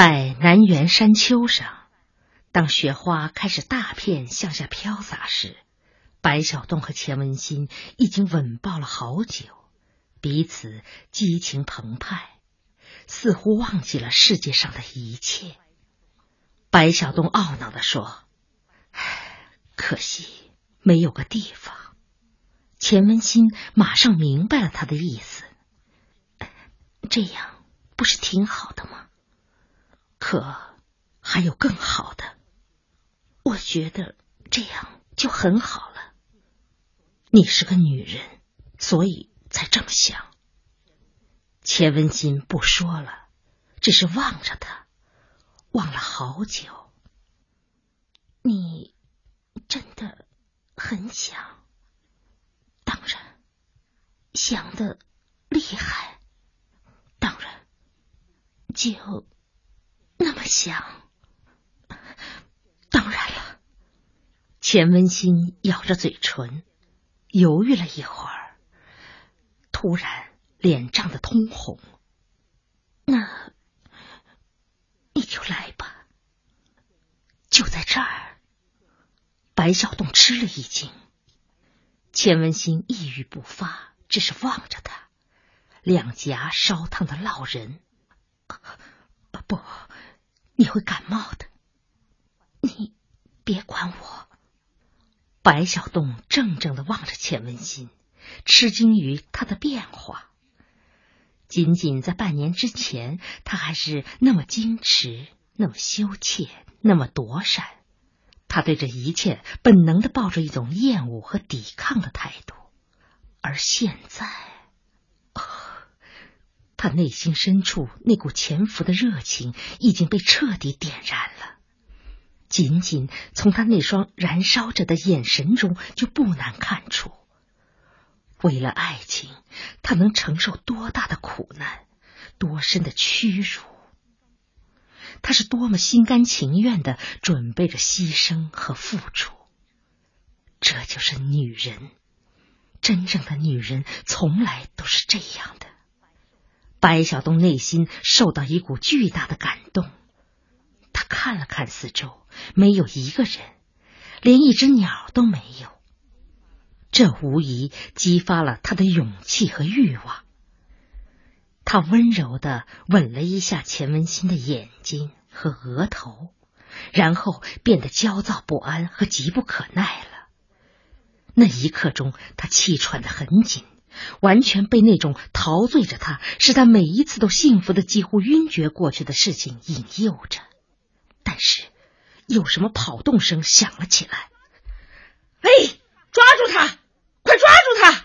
在南园山丘上，当雪花开始大片向下飘洒时，白小洞和钱文新已经吻抱了好久，彼此激情澎湃，似乎忘记了世界上的一切。白小洞懊恼地说：“，可惜没有个地方。”钱文新马上明白了他的意思：“这样不是挺好的吗？”可还有更好的，我觉得这样就很好了。你是个女人，所以才这么想。钱文新不说了，只是望着他，望了好久。你真的很想？当然，想的厉害。当然，就。那么想，当然了。钱文新咬着嘴唇，犹豫了一会儿，突然脸涨得通红。那你就来吧，就在这儿。白小洞吃了一惊，钱文新一语不发，只是望着他，两颊烧烫的烙人。不。你会感冒的，你别管我。白小洞怔怔的望着钱文新，吃惊于他的变化。仅仅在半年之前，他还是那么矜持，那么羞怯，那么躲闪。他对这一切本能的抱着一种厌恶和抵抗的态度，而现在。他内心深处那股潜伏的热情已经被彻底点燃了，仅仅从他那双燃烧着的眼神中就不难看出，为了爱情，他能承受多大的苦难，多深的屈辱。他是多么心甘情愿的准备着牺牲和付出。这就是女人，真正的女人从来都是这样的。白小东内心受到一股巨大的感动，他看了看四周，没有一个人，连一只鸟都没有。这无疑激发了他的勇气和欲望。他温柔的吻了一下钱文新的眼睛和额头，然后变得焦躁不安和急不可耐了。那一刻钟，他气喘得很紧。完全被那种陶醉着他，使他每一次都幸福的几乎晕厥过去的事情引诱着。但是，有什么跑动声响了起来？哎，抓住他！快抓住他！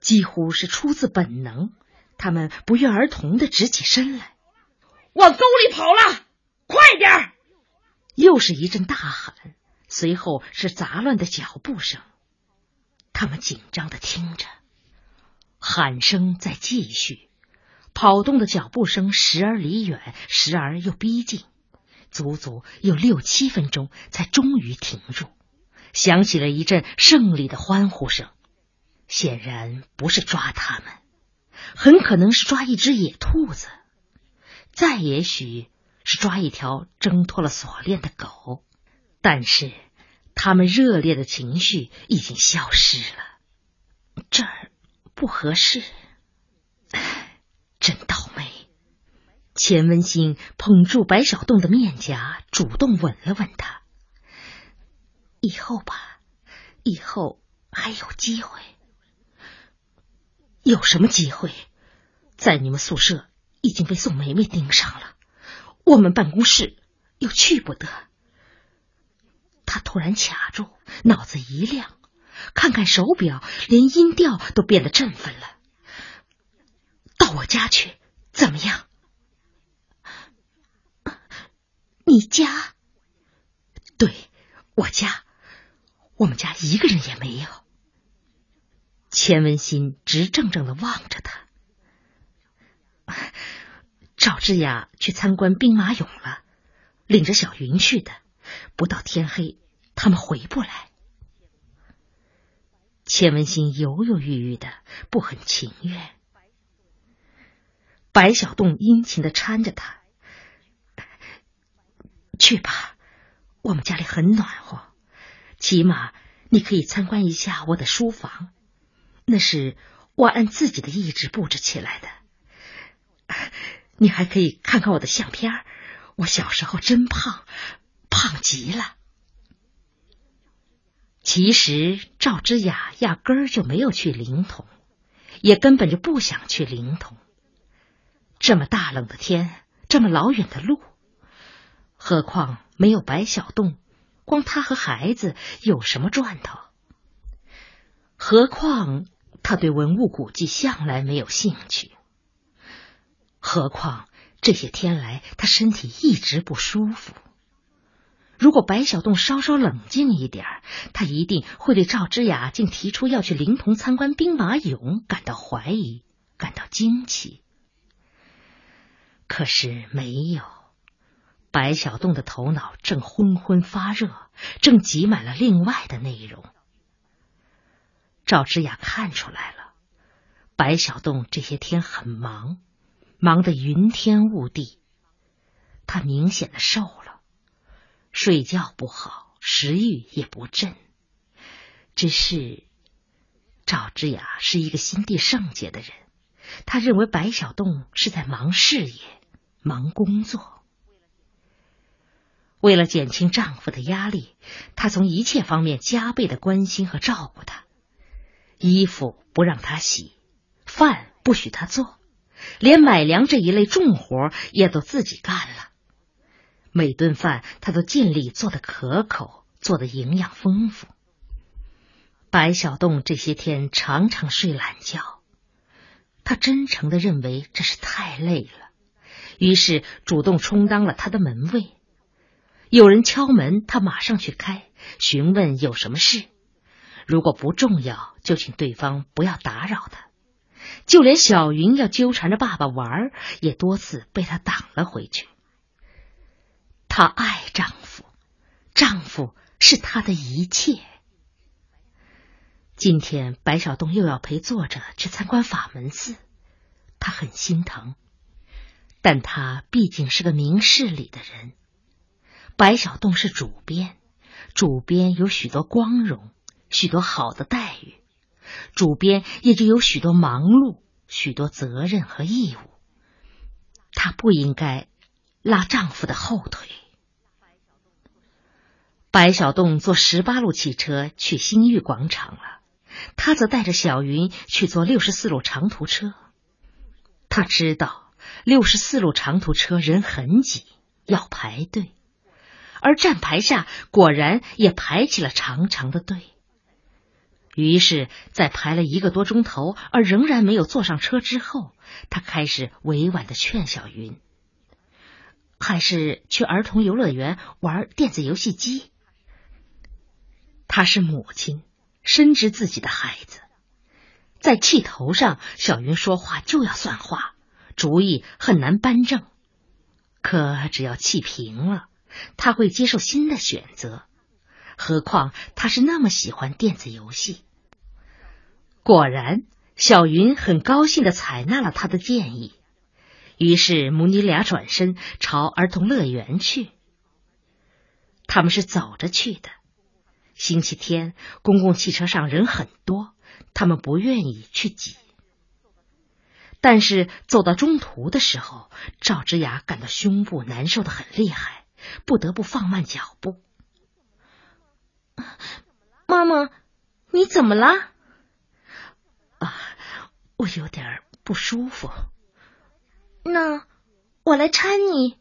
几乎是出自本能，他们不约而同的直起身来，往沟里跑了！快点儿！又是一阵大喊，随后是杂乱的脚步声。他们紧张的听着，喊声在继续，跑动的脚步声时而离远，时而又逼近，足足有六七分钟，才终于停住。响起了一阵胜利的欢呼声，显然不是抓他们，很可能是抓一只野兔子，再也许是抓一条挣脱了锁链的狗，但是。他们热烈的情绪已经消失了，这儿不合适，真倒霉。钱文新捧住白小栋的面颊，主动吻了吻他。以后吧，以后还有机会。有什么机会？在你们宿舍已经被宋梅梅盯上了，我们办公室又去不得。他突然卡住，脑子一亮，看看手表，连音调都变得振奋了。到我家去，怎么样？你家？对，我家。我们家一个人也没有。钱文新直怔怔的望着他。赵之雅去参观兵马俑了，领着小云去的。不到天黑，他们回不来。钱文新犹犹豫豫的，不很情愿。白小洞殷勤的搀着他，去吧，我们家里很暖和，起码你可以参观一下我的书房，那是我按自己的意志布置起来的。你还可以看看我的相片，我小时候真胖，胖极了。其实赵之雅压根儿就没有去灵通，也根本就不想去灵通。这么大冷的天，这么老远的路，何况没有白小洞，光他和孩子有什么赚头？何况他对文物古迹向来没有兴趣。何况这些天来他身体一直不舒服。如果白小栋稍稍冷静一点，他一定会对赵之雅竟提出要去灵童参观兵马俑感到怀疑，感到惊奇。可是没有，白小栋的头脑正昏昏发热，正挤满了另外的内容。赵之雅看出来了，白小栋这些天很忙，忙得云天雾地，他明显的瘦了。睡觉不好，食欲也不振。只是赵之雅是一个心地圣洁的人，他认为白小栋是在忙事业、忙工作。为了减轻丈夫的压力，她从一切方面加倍的关心和照顾他。衣服不让他洗，饭不许他做，连买粮这一类重活也都自己干了。每顿饭，他都尽力做的可口，做的营养丰富。白小洞这些天常常睡懒觉，他真诚的认为这是太累了，于是主动充当了他的门卫。有人敲门，他马上去开，询问有什么事。如果不重要，就请对方不要打扰他。就连小云要纠缠着爸爸玩，也多次被他挡了回去。她爱丈夫，丈夫是她的一切。今天白小东又要陪作者去参观法门寺，她很心疼，但她毕竟是个明事理的人。白小洞是主编，主编有许多光荣，许多好的待遇，主编也就有许多忙碌，许多责任和义务。她不应该拉丈夫的后腿。白小栋坐十八路汽车去新玉广场了，他则带着小云去坐六十四路长途车。他知道六十四路长途车人很挤，要排队，而站牌下果然也排起了长长的队。于是，在排了一个多钟头而仍然没有坐上车之后，他开始委婉的劝小云，还是去儿童游乐园玩电子游戏机。她是母亲，深知自己的孩子，在气头上，小云说话就要算话，主意很难扳正。可只要气平了，他会接受新的选择。何况他是那么喜欢电子游戏。果然，小云很高兴的采纳了他的建议，于是母女俩转身朝儿童乐园去。他们是走着去的。星期天，公共汽车上人很多，他们不愿意去挤。但是走到中途的时候，赵之雅感到胸部难受的很厉害，不得不放慢脚步。妈妈，你怎么了？啊，我有点不舒服。那我来搀你。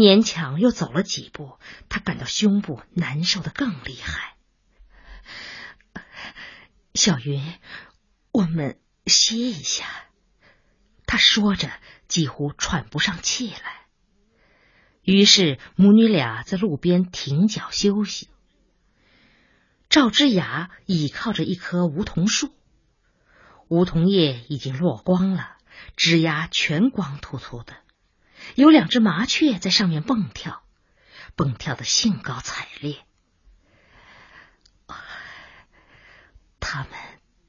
勉强又走了几步，他感到胸部难受的更厉害。小云，我们歇一下。他说着，几乎喘不上气来。于是母女俩在路边停脚休息。赵之雅倚靠着一棵梧桐树，梧桐叶已经落光了，枝丫全光秃秃的。有两只麻雀在上面蹦跳，蹦跳的兴高采烈。他们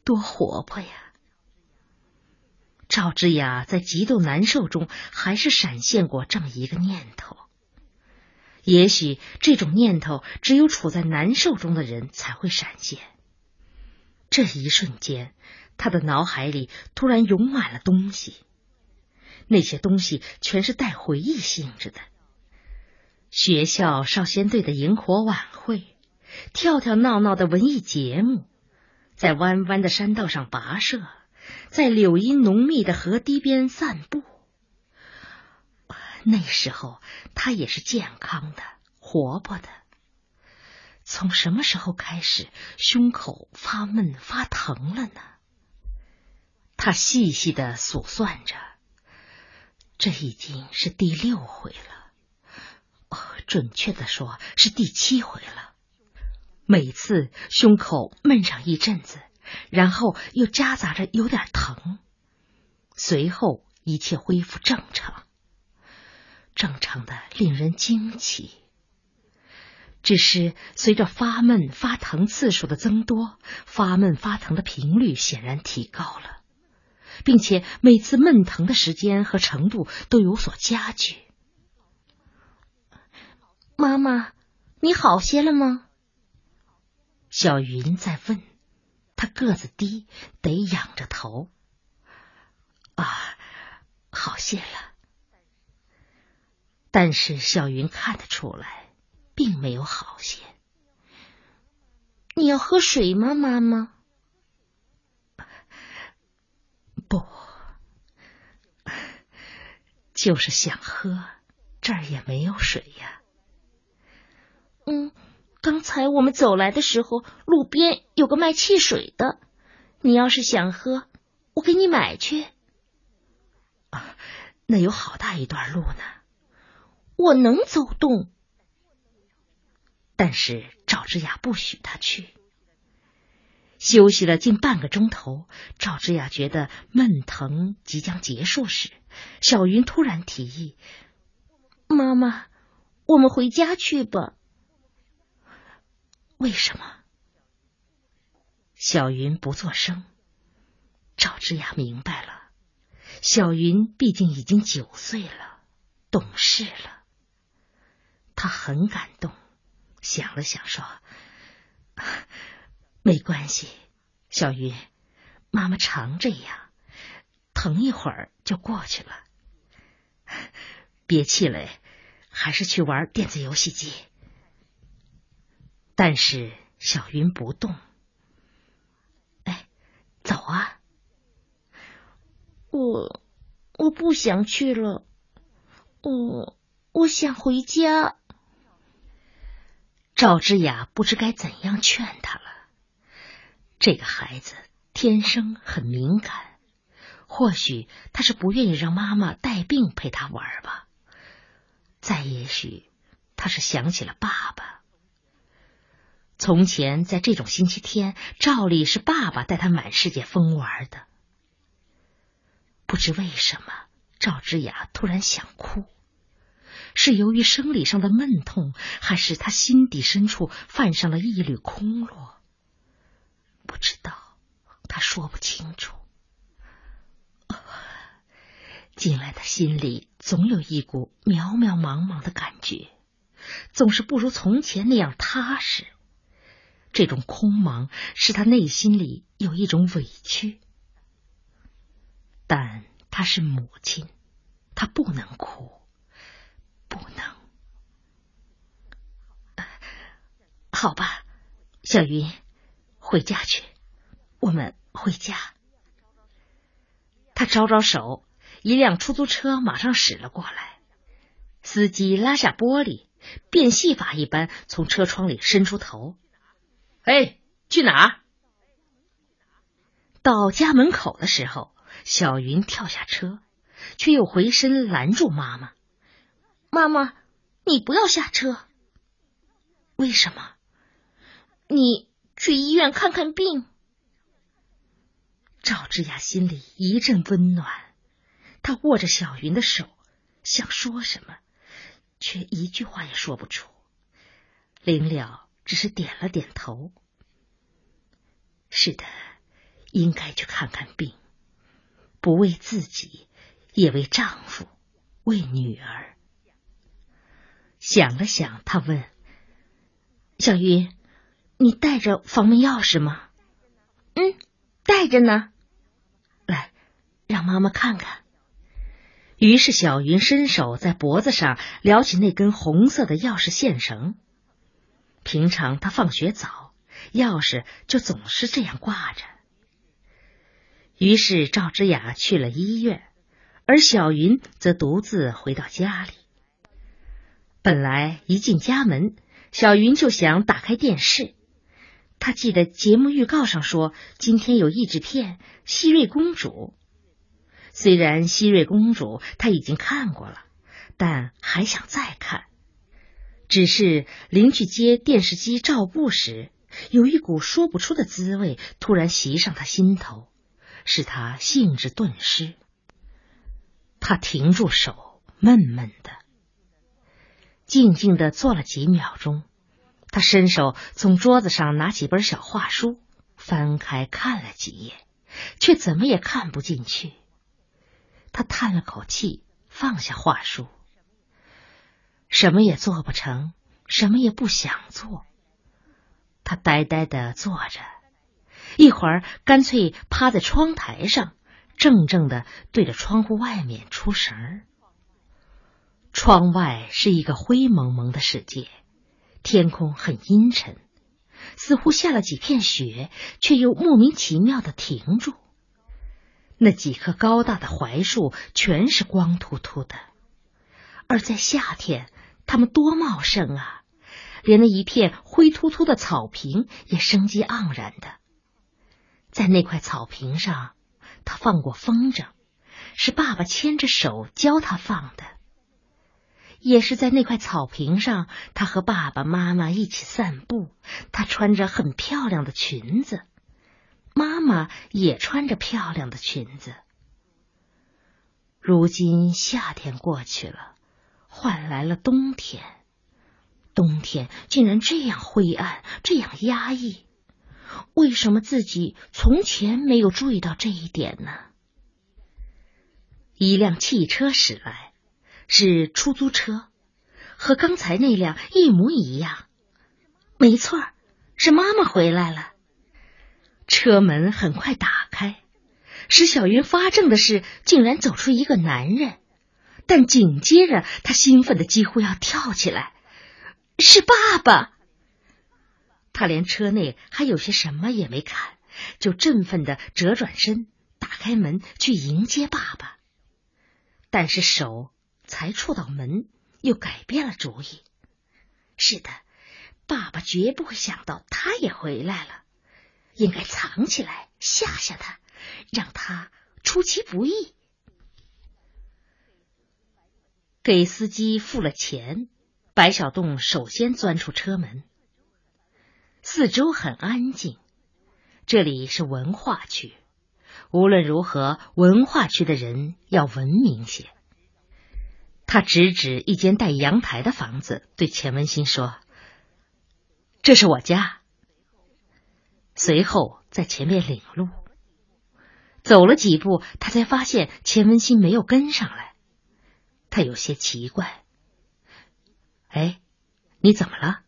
多活泼呀！赵之雅在极度难受中，还是闪现过这么一个念头：也许这种念头只有处在难受中的人才会闪现。这一瞬间，他的脑海里突然涌满了东西，那些东西全是带回忆性质的：学校少先队的萤火晚会，跳跳闹闹的文艺节目，在弯弯的山道上跋涉，在柳荫浓密的河堤边散步。那时候他也是健康的、活泼的。从什么时候开始胸口发闷发疼了呢？他细细的数算着，这已经是第六回了。哦，准确的说是第七回了。每次胸口闷上一阵子，然后又夹杂着有点疼，随后一切恢复正常。正常的令人惊奇，只是随着发闷发疼次数的增多，发闷发疼的频率显然提高了，并且每次闷疼的时间和程度都有所加剧。妈妈，你好些了吗？小云在问，她个子低，得仰着头。啊，好些了。但是小云看得出来，并没有好些。你要喝水吗，妈妈？不，就是想喝，这儿也没有水呀。嗯，刚才我们走来的时候，路边有个卖汽水的，你要是想喝，我给你买去。啊，那有好大一段路呢。我能走动，但是赵之雅不许他去。休息了近半个钟头，赵之雅觉得闷疼即将结束时，小云突然提议：“妈妈，我们回家去吧。”为什么？小云不作声。赵之雅明白了，小云毕竟已经九岁了，懂事了。他很感动，想了想说：“啊没关系，小云，妈妈常这样，疼一会儿就过去了。别气馁，还是去玩电子游戏机。”但是小云不动。哎，走啊！我我不想去了，我我想回家。赵之雅不知该怎样劝他了。这个孩子天生很敏感，或许他是不愿意让妈妈带病陪他玩吧。再也许他是想起了爸爸。从前在这种星期天，照例是爸爸带他满世界疯玩的。不知为什么，赵之雅突然想哭。是由于生理上的闷痛，还是他心底深处泛上了一缕空落？不知道，他说不清楚。进来的心里总有一股渺渺茫茫的感觉，总是不如从前那样踏实。这种空茫使他内心里有一种委屈，但他是母亲，他不能哭。不能，好吧，小云，回家去，我们回家。他招招手，一辆出租车马上驶了过来，司机拉下玻璃，变戏法一般从车窗里伸出头：“哎，去哪？”到家门口的时候，小云跳下车，却又回身拦住妈妈。妈妈，你不要下车。为什么？你去医院看看病。赵之雅心里一阵温暖，她握着小云的手，想说什么，却一句话也说不出。临了，只是点了点头。是的，应该去看看病，不为自己，也为丈夫，为女儿。想了想，他问：“小云，你带着房门钥匙吗？”“嗯，带着呢。”“来，让妈妈看看。”于是小云伸手在脖子上撩起那根红色的钥匙线绳。平常他放学早，钥匙就总是这样挂着。于是赵之雅去了医院，而小云则独自回到家里。本来一进家门，小云就想打开电视。他记得节目预告上说今天有译制片《希瑞公主》。虽然希瑞公主他已经看过了，但还想再看。只是临去接电视机照布时，有一股说不出的滋味突然袭上他心头，使他兴致顿失。他停住手，闷闷的，静静的坐了几秒钟。他伸手从桌子上拿起本小画书，翻开看了几页，却怎么也看不进去。他叹了口气，放下画书，什么也做不成，什么也不想做。他呆呆的坐着，一会儿干脆趴在窗台上，怔怔的对着窗户外面出神儿。窗外是一个灰蒙蒙的世界，天空很阴沉，似乎下了几片雪，却又莫名其妙的停住。那几棵高大的槐树全是光秃秃的，而在夏天，它们多茂盛啊！连那一片灰秃秃的草坪也生机盎然的。在那块草坪上，他放过风筝，是爸爸牵着手教他放的。也是在那块草坪上，他和爸爸妈妈一起散步。他穿着很漂亮的裙子。妈妈也穿着漂亮的裙子。如今夏天过去了，换来了冬天。冬天竟然这样灰暗，这样压抑。为什么自己从前没有注意到这一点呢？一辆汽车驶来，是出租车，和刚才那辆一模一样。没错，是妈妈回来了。车门很快打开，使小云发怔的是，竟然走出一个男人。但紧接着，他兴奋的几乎要跳起来，是爸爸。他连车内还有些什么也没看，就振奋的折转身，打开门去迎接爸爸。但是手才触到门，又改变了主意。是的，爸爸绝不会想到他也回来了。应该藏起来吓吓他，让他出其不意。给司机付了钱，白小洞首先钻出车门。四周很安静，这里是文化区，无论如何，文化区的人要文明些。他指指一间带阳台的房子，对钱文新说：“这是我家。”随后在前面领路，走了几步，他才发现钱文新没有跟上来，他有些奇怪。哎，你怎么了？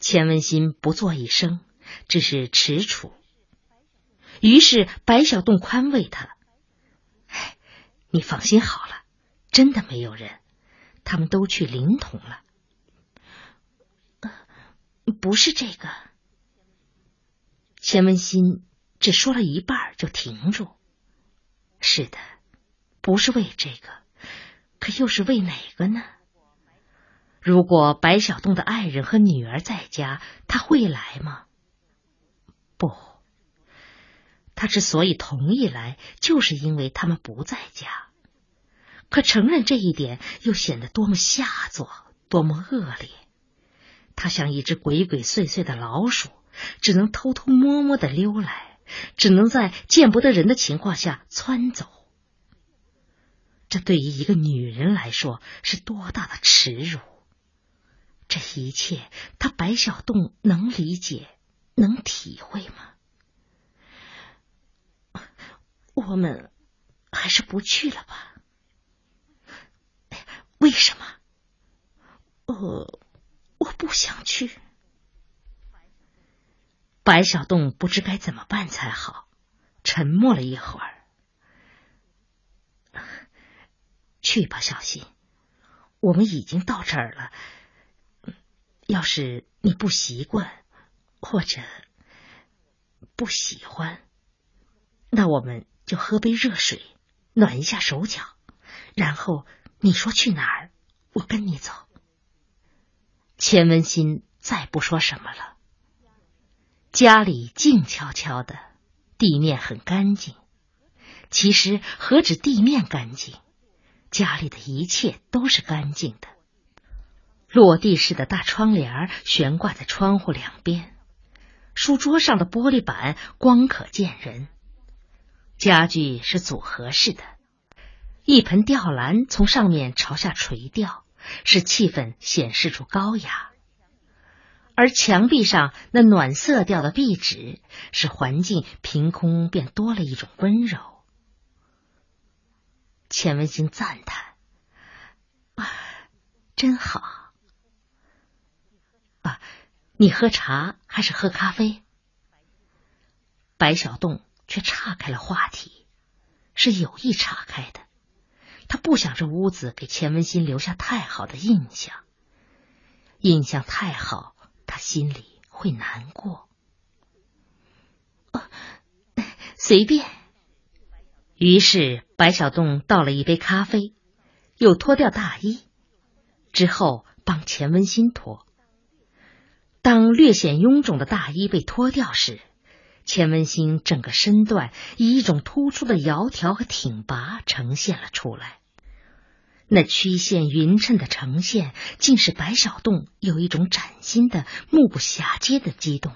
钱文新不作一声，只是踟蹰。于是白小栋宽慰他：“哎，你放心好了，真的没有人，他们都去临潼了。不是这个。”钱文新只说了一半就停住。是的，不是为这个，可又是为哪个呢？如果白小洞的爱人和女儿在家，他会来吗？不，他之所以同意来，就是因为他们不在家。可承认这一点，又显得多么下作，多么恶劣。他像一只鬼鬼祟祟的老鼠。只能偷偷摸摸的溜来，只能在见不得人的情况下窜走。这对于一个女人来说是多大的耻辱！这一切，他白小洞能理解，能体会吗？我们还是不去了吧？为什么？我我不想去。白小洞不知该怎么办才好，沉默了一会儿。去吧，小新，我们已经到这儿了。要是你不习惯，或者不喜欢，那我们就喝杯热水，暖一下手脚，然后你说去哪儿，我跟你走。钱文新再不说什么了。家里静悄悄的，地面很干净。其实何止地面干净，家里的一切都是干净的。落地式的大窗帘悬挂在窗户两边，书桌上的玻璃板光可见人。家具是组合式的，一盆吊兰从上面朝下垂钓，使气氛显示出高雅。而墙壁上那暖色调的壁纸，使环境凭空便多了一种温柔。钱文新赞叹：“啊，真好。”啊你喝茶还是喝咖啡？白小洞却岔开了话题，是有意岔开的。他不想这屋子给钱文新留下太好的印象，印象太好，他心里会难过。哦，随便。于是白小洞倒了一杯咖啡，又脱掉大衣，之后帮钱文新脱。当略显臃肿的大衣被脱掉时，钱文新整个身段以一种突出的窈窕和挺拔呈现了出来。那曲线匀称的呈现，竟使白小洞有一种崭新的、目不暇接的激动。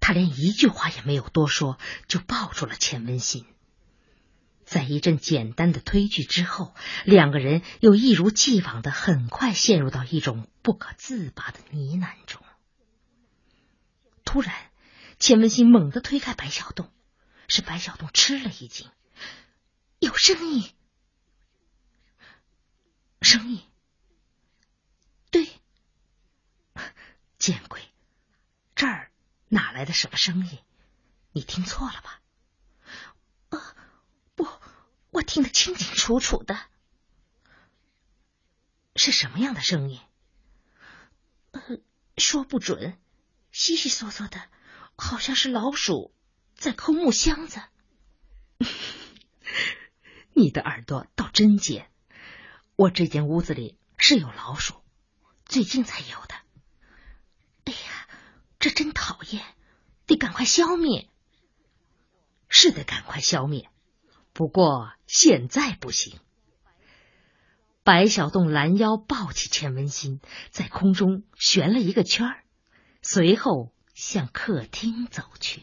他连一句话也没有多说，就抱住了钱文新。在一阵简单的推拒之后，两个人又一如既往的很快陷入到一种不可自拔的呢喃中。突然，钱文新猛地推开白小洞，使白小洞吃了一惊。有声音，声音，对，见鬼，这儿哪来的什么声音？你听错了吧？啊，不我听得清清楚楚的，是什么样的声音？呃，说不准，稀稀嗦嗦的，好像是老鼠在抠木箱子。你的耳朵倒真尖！我这间屋子里是有老鼠，最近才有的。哎呀，这真讨厌，得赶快消灭。是得赶快消灭。不过现在不行。白小洞拦腰抱起钱文新，在空中旋了一个圈儿，随后向客厅走去。